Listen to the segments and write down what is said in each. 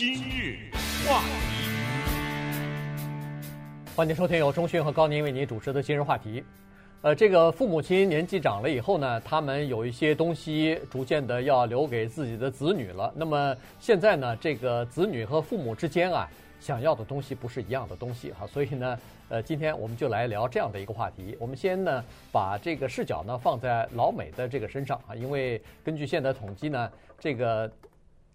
今日话题，欢迎收听由中讯和高宁为您主持的今日话题。呃，这个父母亲年纪长了以后呢，他们有一些东西逐渐的要留给自己的子女了。那么现在呢，这个子女和父母之间啊，想要的东西不是一样的东西哈。所以呢，呃，今天我们就来聊这样的一个话题。我们先呢，把这个视角呢放在老美的这个身上啊，因为根据现在统计呢，这个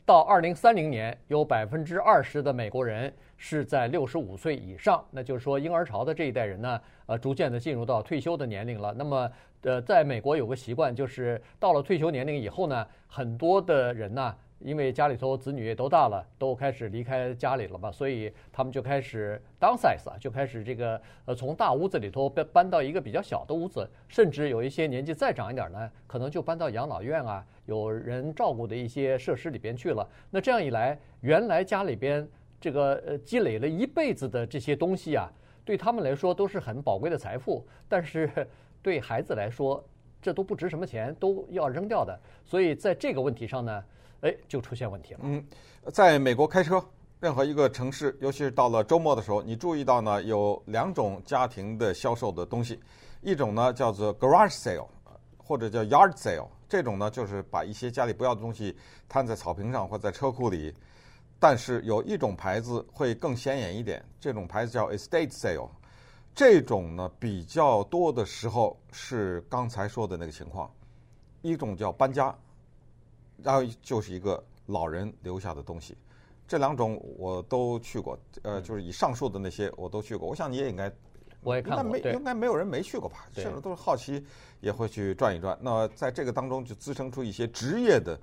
到二零三零年有百分之二十的美国人是在六十五岁以上，那就是说婴儿潮的这一代人呢。呃，逐渐的进入到退休的年龄了。那么，呃，在美国有个习惯，就是到了退休年龄以后呢，很多的人呢，因为家里头子女也都大了，都开始离开家里了嘛，所以他们就开始 downsize 啊，就开始这个呃，从大屋子里头搬搬到一个比较小的屋子，甚至有一些年纪再长一点呢，可能就搬到养老院啊，有人照顾的一些设施里边去了。那这样一来，原来家里边这个呃积累了一辈子的这些东西啊。对他们来说都是很宝贵的财富，但是对孩子来说，这都不值什么钱，都要扔掉的。所以在这个问题上呢，哎，就出现问题了。嗯，在美国开车，任何一个城市，尤其是到了周末的时候，你注意到呢，有两种家庭的销售的东西，一种呢叫做 garage sale，或者叫 yard sale，这种呢就是把一些家里不要的东西摊在草坪上或在车库里。但是有一种牌子会更显眼一点，这种牌子叫 estate sale，这种呢比较多的时候是刚才说的那个情况，一种叫搬家，然后就是一个老人留下的东西，这两种我都去过，呃，就是以上述的那些我都去过，我想你也应该，我也看过，应该没应该没有人没去过吧？甚至都是好奇也会去转一转。那在这个当中就滋生出一些职业的。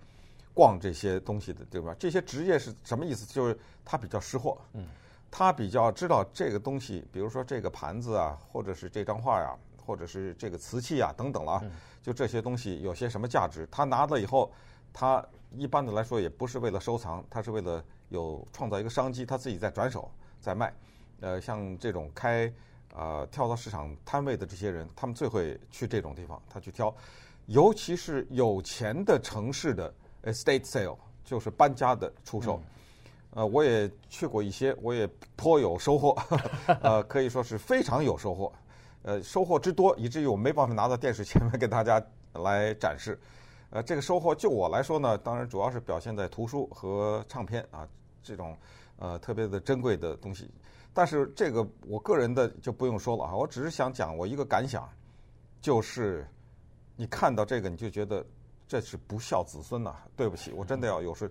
逛这些东西的，对吧？这些职业是什么意思？就是他比较识货，嗯，他比较知道这个东西，比如说这个盘子啊，或者是这张画呀，或者是这个瓷器啊等等了啊，就这些东西有些什么价值？他拿了以后，他一般的来说也不是为了收藏，他是为了有创造一个商机，他自己在转手在卖。呃，像这种开啊跳蚤市场摊位的这些人，他们最会去这种地方，他去挑，尤其是有钱的城市的。Estate sale 就是搬家的出售，呃，我也去过一些，我也颇有收获，呃，可以说是非常有收获，呃，收获之多以至于我没办法拿到电视前面给大家来展示，呃，这个收获就我来说呢，当然主要是表现在图书和唱片啊这种呃特别的珍贵的东西，但是这个我个人的就不用说了啊，我只是想讲我一个感想，就是你看到这个你就觉得。这是不孝子孙呐！对不起，我真的要有时，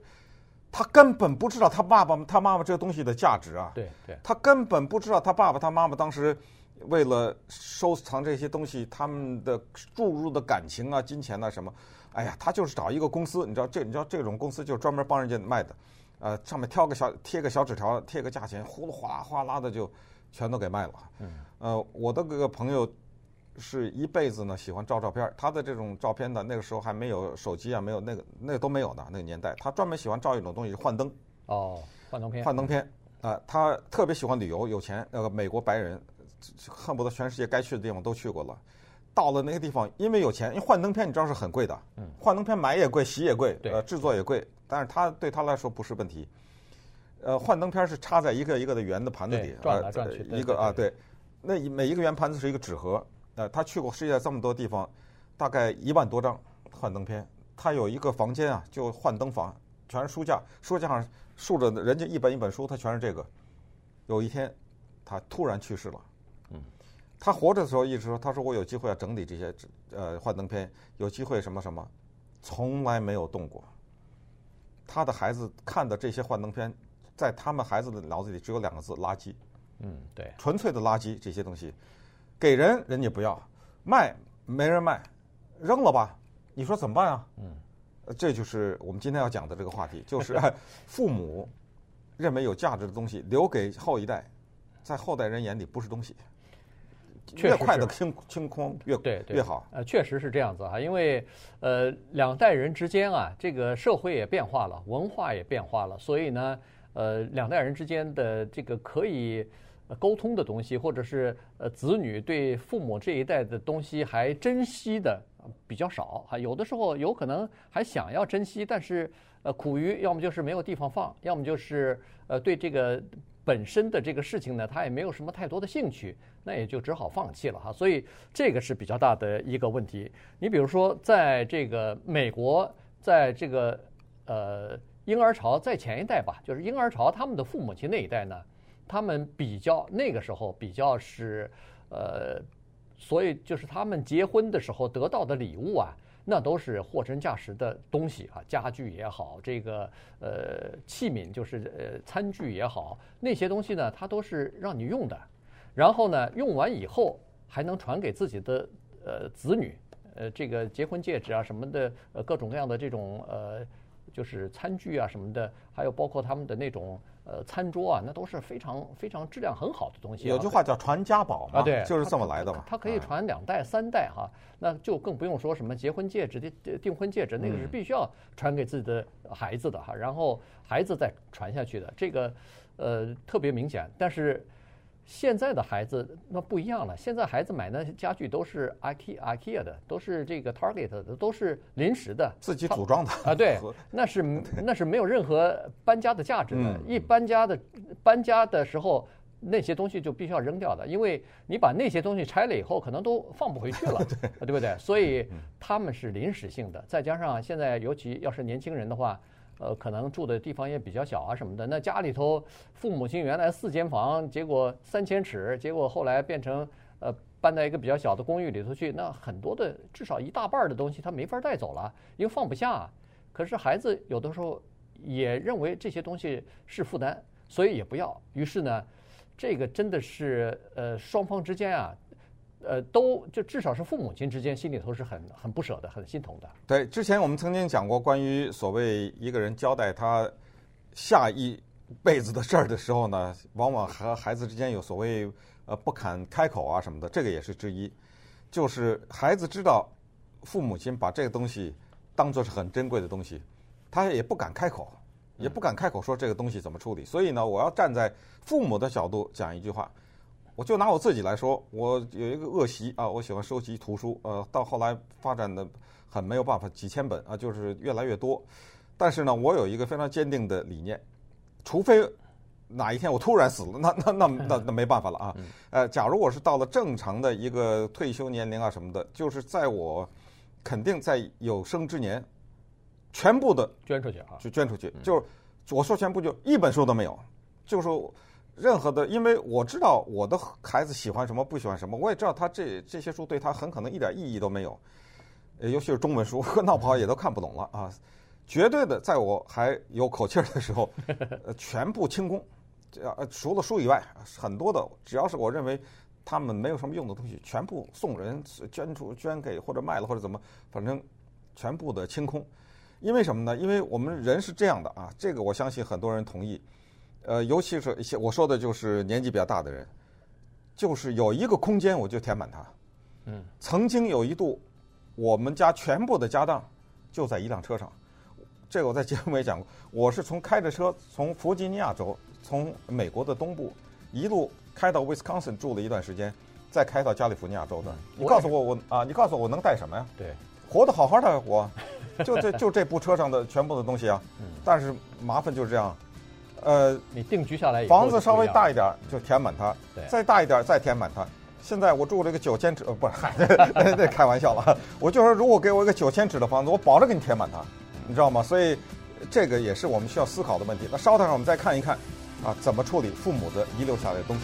他根本不知道他爸爸、他妈妈这个东西的价值啊！对对，他根本不知道他爸爸、他妈妈当时为了收藏这些东西，他们的注入的感情啊、金钱啊什么，哎呀，他就是找一个公司，你知道这，你知道这种公司就是专门帮人家卖的，呃，上面挑个小贴个小纸条，贴个价钱，呼噜哗啦哗啦的就全都给卖了。嗯，呃，我的这个朋友。是一辈子呢，喜欢照照片。他的这种照片呢，那个时候还没有手机啊，没有那个那个都没有的那个年代。他专门喜欢照一种东西，幻灯。哦，幻灯片。幻灯片啊、呃，他特别喜欢旅游，有钱。那个美国白人，恨不得全世界该去的地方都去过了。到了那个地方，因为有钱，因为幻灯片你知道是很贵的。嗯。幻灯片买也贵，洗也贵，呃，制作也贵。但是他对他来说不是问题。呃，幻灯片是插在一个一个的圆的盘子里，转来转去。一个啊，对，那每一个圆盘子是一个纸盒。呃，他去过世界这么多地方，大概一万多张幻灯片。他有一个房间啊，就幻灯房，全是书架，书架上竖着人家一本一本书，他全是这个。有一天，他突然去世了。嗯，他活着的时候一直说，他说我有机会要整理这些呃幻灯片，有机会什么什么，从来没有动过。他的孩子看的这些幻灯片，在他们孩子的脑子里只有两个字：垃圾。嗯，对，纯粹的垃圾这些东西。给人人家不要，卖没人卖，扔了吧？你说怎么办啊？嗯，这就是我们今天要讲的这个话题，就是父母认为有价值的东西留给后一代，在后代人眼里不是东西，越快的清清空越对越好。呃，确实是这样子啊，因为呃两代人之间啊，这个社会也变化了，文化也变化了，所以呢，呃两代人之间的这个可以。沟通的东西，或者是呃子女对父母这一代的东西还珍惜的比较少，哈有的时候有可能还想要珍惜，但是呃苦于要么就是没有地方放，要么就是呃对这个本身的这个事情呢，他也没有什么太多的兴趣，那也就只好放弃了哈。所以这个是比较大的一个问题。你比如说，在这个美国，在这个呃婴儿潮在前一代吧，就是婴儿潮他们的父母亲那一代呢。他们比较那个时候比较是，呃，所以就是他们结婚的时候得到的礼物啊，那都是货真价实的东西啊，家具也好，这个呃器皿就是呃餐具也好，那些东西呢，它都是让你用的，然后呢，用完以后还能传给自己的呃子女，呃，这个结婚戒指啊什么的，呃，各种各样的这种呃，就是餐具啊什么的，还有包括他们的那种。呃，餐桌啊，那都是非常非常质量很好的东西。有句话叫“传家宝”嘛，啊，对，就是这么来的嘛。它可以传两代、三代哈，那就更不用说什么结婚戒指、订订婚戒指，那个是必须要传给自己的孩子的哈，然后孩子再传下去的，这个呃特别明显。但是。现在的孩子那不一样了，现在孩子买那些家具都是 IKEA IKEA 的，都是这个 Target 的，都是临时的，自己组装的。啊，对，那是那是没有任何搬家的价值的。一搬家的搬家的时候，那些东西就必须要扔掉的，因为你把那些东西拆了以后，可能都放不回去了，对。不对？所以他们是临时性的，再加上现在尤其要是年轻人的话。呃，可能住的地方也比较小啊，什么的。那家里头，父母亲原来四间房，结果三千尺，结果后来变成呃搬到一个比较小的公寓里头去。那很多的，至少一大半的东西他没法带走了，因为放不下。可是孩子有的时候也认为这些东西是负担，所以也不要。于是呢，这个真的是呃双方之间啊。呃，都就至少是父母亲之间心里头是很很不舍的，很心疼的。对，之前我们曾经讲过关于所谓一个人交代他下一辈子的事儿的时候呢，往往和孩子之间有所谓呃不敢开口啊什么的，这个也是之一。就是孩子知道父母亲把这个东西当做是很珍贵的东西，他也不敢开口，也不敢开口说这个东西怎么处理。所以呢，我要站在父母的角度讲一句话。我就拿我自己来说，我有一个恶习啊，我喜欢收集图书，呃，到后来发展的很没有办法，几千本啊，就是越来越多。但是呢，我有一个非常坚定的理念，除非哪一天我突然死了，那那那那那没办法了啊。呃，假如我是到了正常的一个退休年龄啊什么的，就是在我肯定在有生之年，全部的捐出去啊，就捐出去，就是我说全部就一本书都没有，就是。任何的，因为我知道我的孩子喜欢什么，不喜欢什么，我也知道他这这些书对他很可能一点意义都没有，尤其是中文书，闹不好也都看不懂了啊！绝对的，在我还有口气儿的时候，呃全部清空，呃，除了书以外，很多的只要是我认为他们没有什么用的东西，全部送人、捐出、捐给或者卖了或者怎么，反正全部的清空。因为什么呢？因为我们人是这样的啊，这个我相信很多人同意。呃，尤其是一些我说的就是年纪比较大的人，就是有一个空间我就填满它。嗯，曾经有一度，我们家全部的家当就在一辆车上。这个我在节目也讲过，我是从开着车从弗吉尼亚州，从美国的东部一路开到 Wisconsin 住了一段时间，再开到加利福尼亚州的。你告诉我我啊，你告诉我我能带什么呀？对，活得好好的，我就这就这部车上的全部的东西啊。嗯，但是麻烦就是这样。呃，你定居下来以后，房子稍微大一点就填满它，对，再大一点再填满它。现在我住了一个九千尺，呃，不是，嗨，这开玩笑了。我就说，如果给我一个九千尺的房子，我保证给你填满它，你知道吗？所以这个也是我们需要思考的问题。那稍等会儿我们再看一看，啊，怎么处理父母的遗留下来的东西。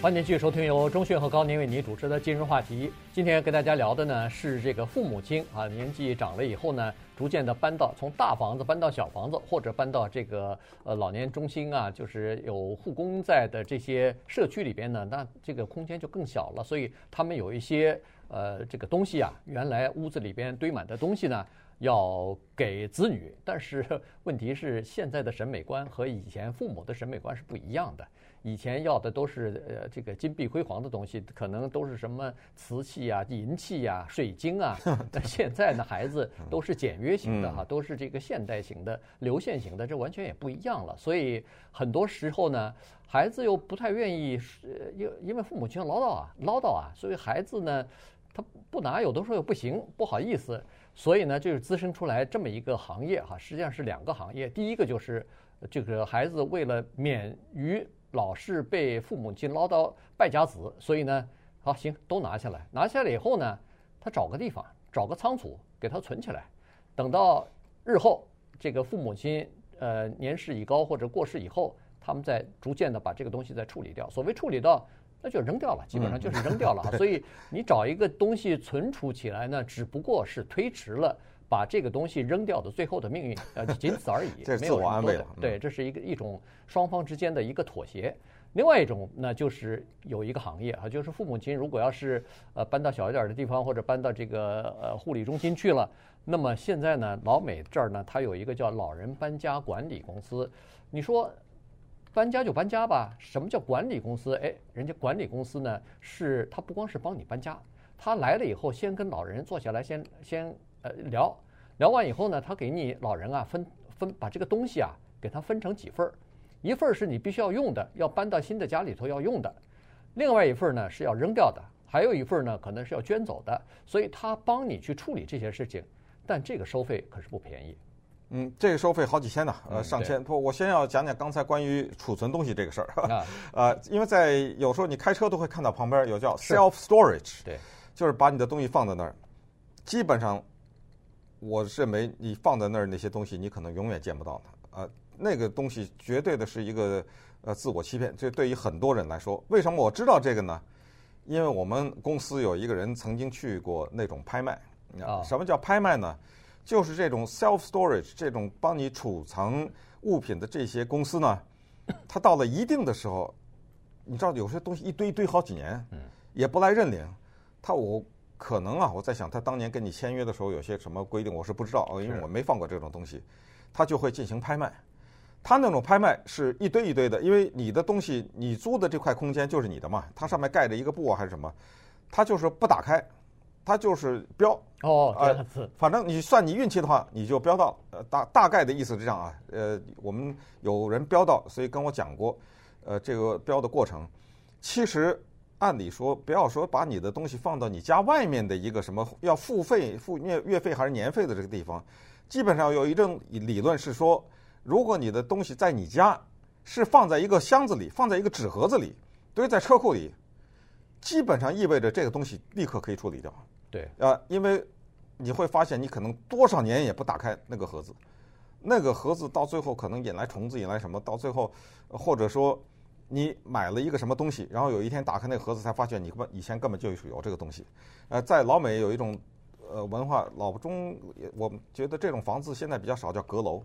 欢迎继续收听由钟迅和高宁为您主持的今日话题。今天跟大家聊的呢是这个父母亲啊，年纪长了以后呢，逐渐的搬到从大房子搬到小房子，或者搬到这个呃老年中心啊，就是有护工在的这些社区里边呢，那这个空间就更小了，所以他们有一些呃这个东西啊，原来屋子里边堆满的东西呢，要给子女。但是 问题是现在的审美观和以前父母的审美观是不一样的。以前要的都是呃这个金碧辉煌的东西，可能都是什么瓷器啊、银器啊、水晶啊。但现在呢，孩子都是简约型的哈，都是这个现代型的、流线型的，这完全也不一样了。所以很多时候呢，孩子又不太愿意，因因为父母亲唠叨啊、唠叨啊，所以孩子呢，他不拿，有的时候又不行，不好意思。所以呢，就是滋生出来这么一个行业哈，实际上是两个行业。第一个就是这个孩子为了免于老是被父母亲唠叨败家子，所以呢，好行都拿下来，拿下来以后呢，他找个地方，找个仓储给他存起来，等到日后这个父母亲呃年事已高或者过世以后，他们再逐渐的把这个东西再处理掉。所谓处理到。那就扔掉了，基本上就是扔掉了。所以你找一个东西存储起来呢，只不过是推迟了把这个东西扔掉的最后的命运，呃，仅此而已。这是自我安慰了。对，这是一个一种双方之间的一个妥协。另外一种呢，就是有一个行业啊，就是父母亲如果要是呃搬到小一点的地方，或者搬到这个呃护理中心去了，那么现在呢，老美这儿呢，它有一个叫老人搬家管理公司。你说。搬家就搬家吧。什么叫管理公司？哎，人家管理公司呢，是他不光是帮你搬家，他来了以后，先跟老人坐下来，先先呃聊聊完以后呢，他给你老人啊分分把这个东西啊给他分成几份儿，一份儿是你必须要用的，要搬到新的家里头要用的，另外一份儿呢是要扔掉的，还有一份儿呢可能是要捐走的，所以他帮你去处理这些事情，但这个收费可是不便宜。嗯，这个收费好几千呢，呃，上千。不，我先要讲讲刚才关于储存东西这个事儿。啊，呃，因为在有时候你开车都会看到旁边有叫 self storage，对，就是把你的东西放在那儿。基本上，我认为你放在那儿那些东西，你可能永远见不到它。呃，那个东西绝对的是一个呃自我欺骗。这对于很多人来说，为什么我知道这个呢？因为我们公司有一个人曾经去过那种拍卖。啊，什么叫拍卖呢？就是这种 self storage 这种帮你储藏物品的这些公司呢，它到了一定的时候，你知道有些东西一堆一堆好几年，也不来认领。他我可能啊，我在想他当年跟你签约的时候有些什么规定，我是不知道啊，因为我没放过这种东西。他就会进行拍卖，他那种拍卖是一堆一堆的，因为你的东西你租的这块空间就是你的嘛，它上面盖着一个布啊还是什么，他就是不打开。它就是标。哦，啊、呃，反正你算你运气的话，你就标到，呃，大大概的意思是这样啊，呃，我们有人标到，所以跟我讲过，呃，这个标的过程，其实按理说，不要说把你的东西放到你家外面的一个什么要付费付月月费还是年费的这个地方，基本上有一种理论是说，如果你的东西在你家是放在一个箱子里，放在一个纸盒子里，堆在车库里，基本上意味着这个东西立刻可以处理掉。对，啊，因为你会发现，你可能多少年也不打开那个盒子，那个盒子到最后可能引来虫子，引来什么？到最后，或者说你买了一个什么东西，然后有一天打开那个盒子，才发现你根本以前根本就是有这个东西。呃，在老美有一种呃文化，老中我们觉得这种房子现在比较少，叫阁楼。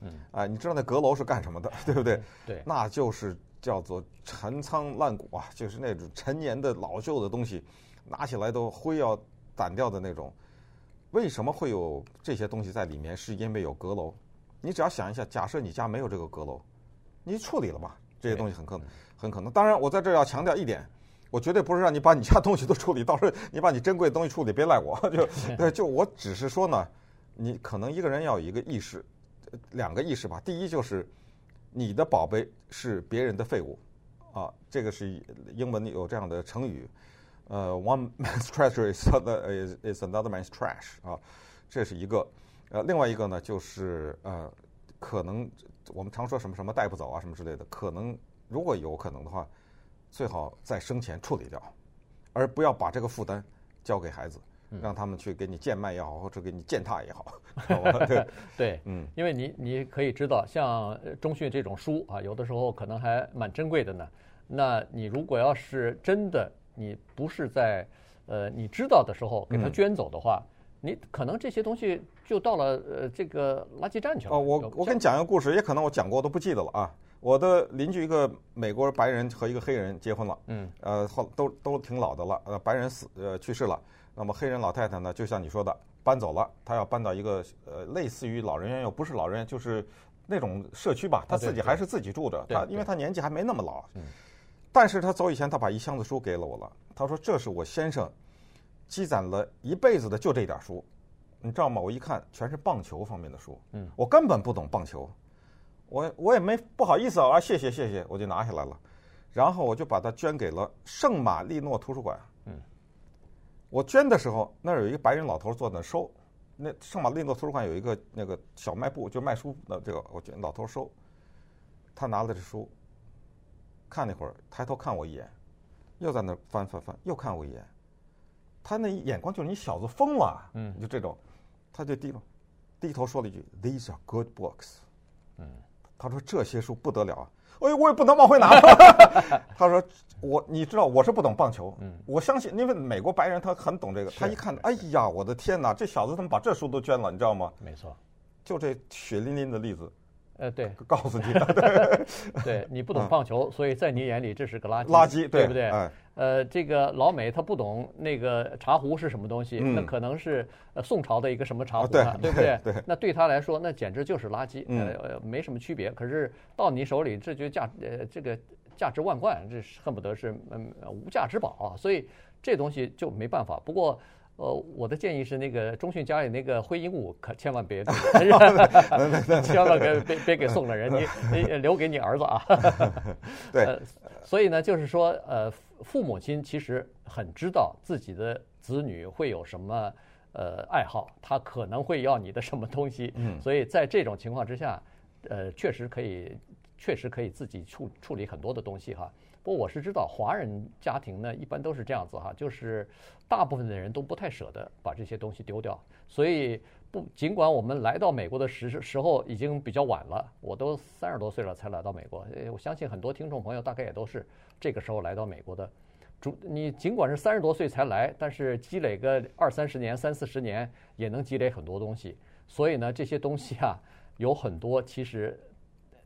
嗯。啊，你知道那阁楼是干什么的，对不对？对。那就是叫做陈仓烂谷啊，就是那种陈年的老旧的东西，拿起来都灰要。掸掉的那种，为什么会有这些东西在里面？是因为有阁楼。你只要想一下，假设你家没有这个阁楼，你处理了吧？这些东西很可能，很可能。当然，我在这儿要强调一点，我绝对不是让你把你家东西都处理，到时候你把你珍贵的东西处理，别赖我。就 就我只是说呢，你可能一个人要有一个意识，两个意识吧。第一就是你的宝贝是别人的废物啊，这个是英文有这样的成语。呃，one man's treasure is another is is another man's trash 啊，这是一个。呃，另外一个呢，就是呃，可能我们常说什么什么带不走啊，什么之类的，可能如果有可能的话，最好在生前处理掉，而不要把这个负担交给孩子，让他们去给你贱卖也好，或者给你践踏也好。对 对，嗯，因为你你可以知道，像中讯这种书啊，有的时候可能还蛮珍贵的呢。那你如果要是真的。你不是在，呃，你知道的时候给他捐走的话，嗯、你可能这些东西就到了呃这个垃圾站去了。哦，我我跟你讲一个故事，也可能我讲过都不记得了啊。我的邻居一个美国白人和一个黑人结婚了，嗯，呃，后都都挺老的了，呃，白人死呃去世了，那么黑人老太太呢，就像你说的搬走了，她要搬到一个呃类似于老人院又不是老人院，就是那种社区吧，她自己还是自己住着，她因为她年纪还没那么老。嗯。但是她走以前，她把一箱子书给了我了。她说：“这是我先生积攒了一辈子的，就这点书，你知道吗？”我一看，全是棒球方面的书。嗯。我根本不懂棒球，我我也没不好意思啊，谢谢谢谢，我就拿下来了。然后我就把它捐给了圣马力诺图书馆。嗯。我捐的时候，那儿有一个白人老头坐那收。那圣马力诺图书馆有一个那个小卖部，就卖书的这个，我捐老头收。他拿了这书。看了一会儿，抬头看我一眼，又在那翻翻翻，又看我一眼。他那眼光就是你小子疯了，嗯，就这种，他就低了，低头说了一句：“These are good books。”嗯，他说这些书不得了啊！哎呦，我也不能往回拿。他说我，你知道我是不懂棒球，嗯，我相信，因为美国白人他很懂这个。他一看，哎呀，我的天哪，这小子怎么把这书都捐了？你知道吗？没错，就这血淋淋的例子。呃，对，告诉你的，对，对你不懂棒球，所以在你眼里这是个垃圾，垃圾，对不对？哎，呃，这个老美他不懂那个茶壶是什么东西，嗯、那可能是呃宋朝的一个什么茶壶，啊、对，对不对？对，那对他来说，那简直就是垃圾，嗯、呃，没什么区别。可是到你手里，这就价呃这个价值万贯，这恨不得是嗯无价之宝啊！所以这东西就没办法。不过。呃，我的建议是，那个中迅家里那个灰鹦鹉可千万别 千万别别别给送了人，你你留给你儿子啊。对、呃，所以呢，就是说，呃，父母亲其实很知道自己的子女会有什么呃爱好，他可能会要你的什么东西，嗯，所以在这种情况之下，呃，确实可以，确实可以自己处处理很多的东西哈。不过我是知道，华人家庭呢，一般都是这样子哈，就是大部分的人都不太舍得把这些东西丢掉。所以不，尽管我们来到美国的时时候已经比较晚了，我都三十多岁了才来到美国。我相信很多听众朋友大概也都是这个时候来到美国的。主，你尽管是三十多岁才来，但是积累个二三十年、三四十年，也能积累很多东西。所以呢，这些东西啊，有很多其实，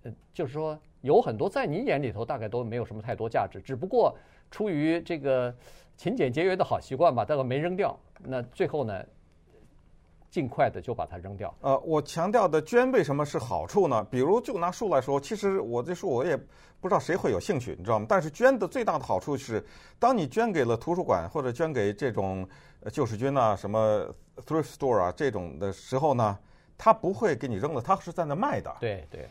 呃，就是说。有很多在你眼里头大概都没有什么太多价值，只不过出于这个勤俭节约的好习惯吧，大概没扔掉。那最后呢，尽快的就把它扔掉。呃，我强调的捐为什么是好处呢？比如就拿书来说，其实我这书我也不知道谁会有兴趣，你知道吗？但是捐的最大的好处是，当你捐给了图书馆或者捐给这种救世军啊、什么 thrift store 啊这种的时候呢，他不会给你扔了，他是在那卖的。对对。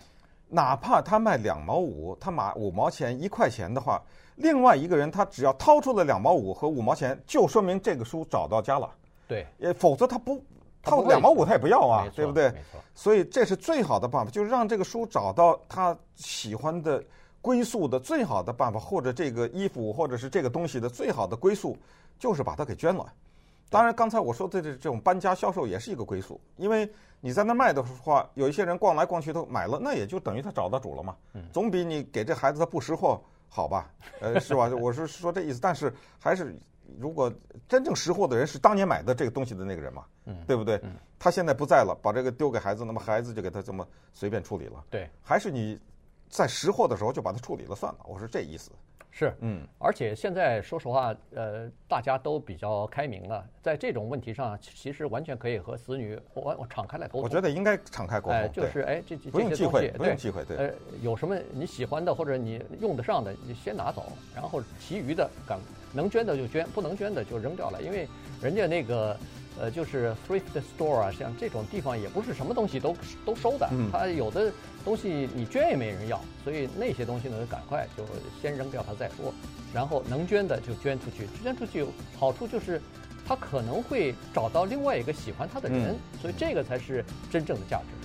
哪怕他卖两毛五，他买五毛钱一块钱的话，另外一个人他只要掏出了两毛五和五毛钱，就说明这个书找到家了。对，呃，否则他不，他两毛五他也不要啊，对不对？没错。所以这是最好的办法，就是让这个书找到他喜欢的归宿的最好的办法，或者这个衣服或者是这个东西的最好的归宿，就是把它给捐了。当然，刚才我说的这这种搬家销售也是一个归宿，因为你在那卖的话，有一些人逛来逛去都买了，那也就等于他找到主了嘛。总比你给这孩子他不识货好吧？呃，是吧？我是说这意思。但是还是，如果真正识货的人是当年买的这个东西的那个人嘛，对不对？他现在不在了，把这个丢给孩子，那么孩子就给他这么随便处理了。对，还是你在识货的时候就把它处理了算了。我是这意思。是，嗯，而且现在说实话，呃，大家都比较开明了，在这种问题上，其实完全可以和子女我我敞开来沟通。我觉得应该敞开沟通，哎，就是哎，这这些东西，不用忌讳，不用忌讳，对，呃，有什么你喜欢的或者你用得上的，你先拿走，然后其余的，敢能捐的就捐，不能捐的就扔掉了，因为人家那个。呃，就是 thrift store 啊，像这种地方也不是什么东西都都收的，它有的东西你捐也没人要，所以那些东西呢，赶快就先扔掉它再说，然后能捐的就捐出去，捐出去好处就是，他可能会找到另外一个喜欢他的人，所以这个才是真正的价值。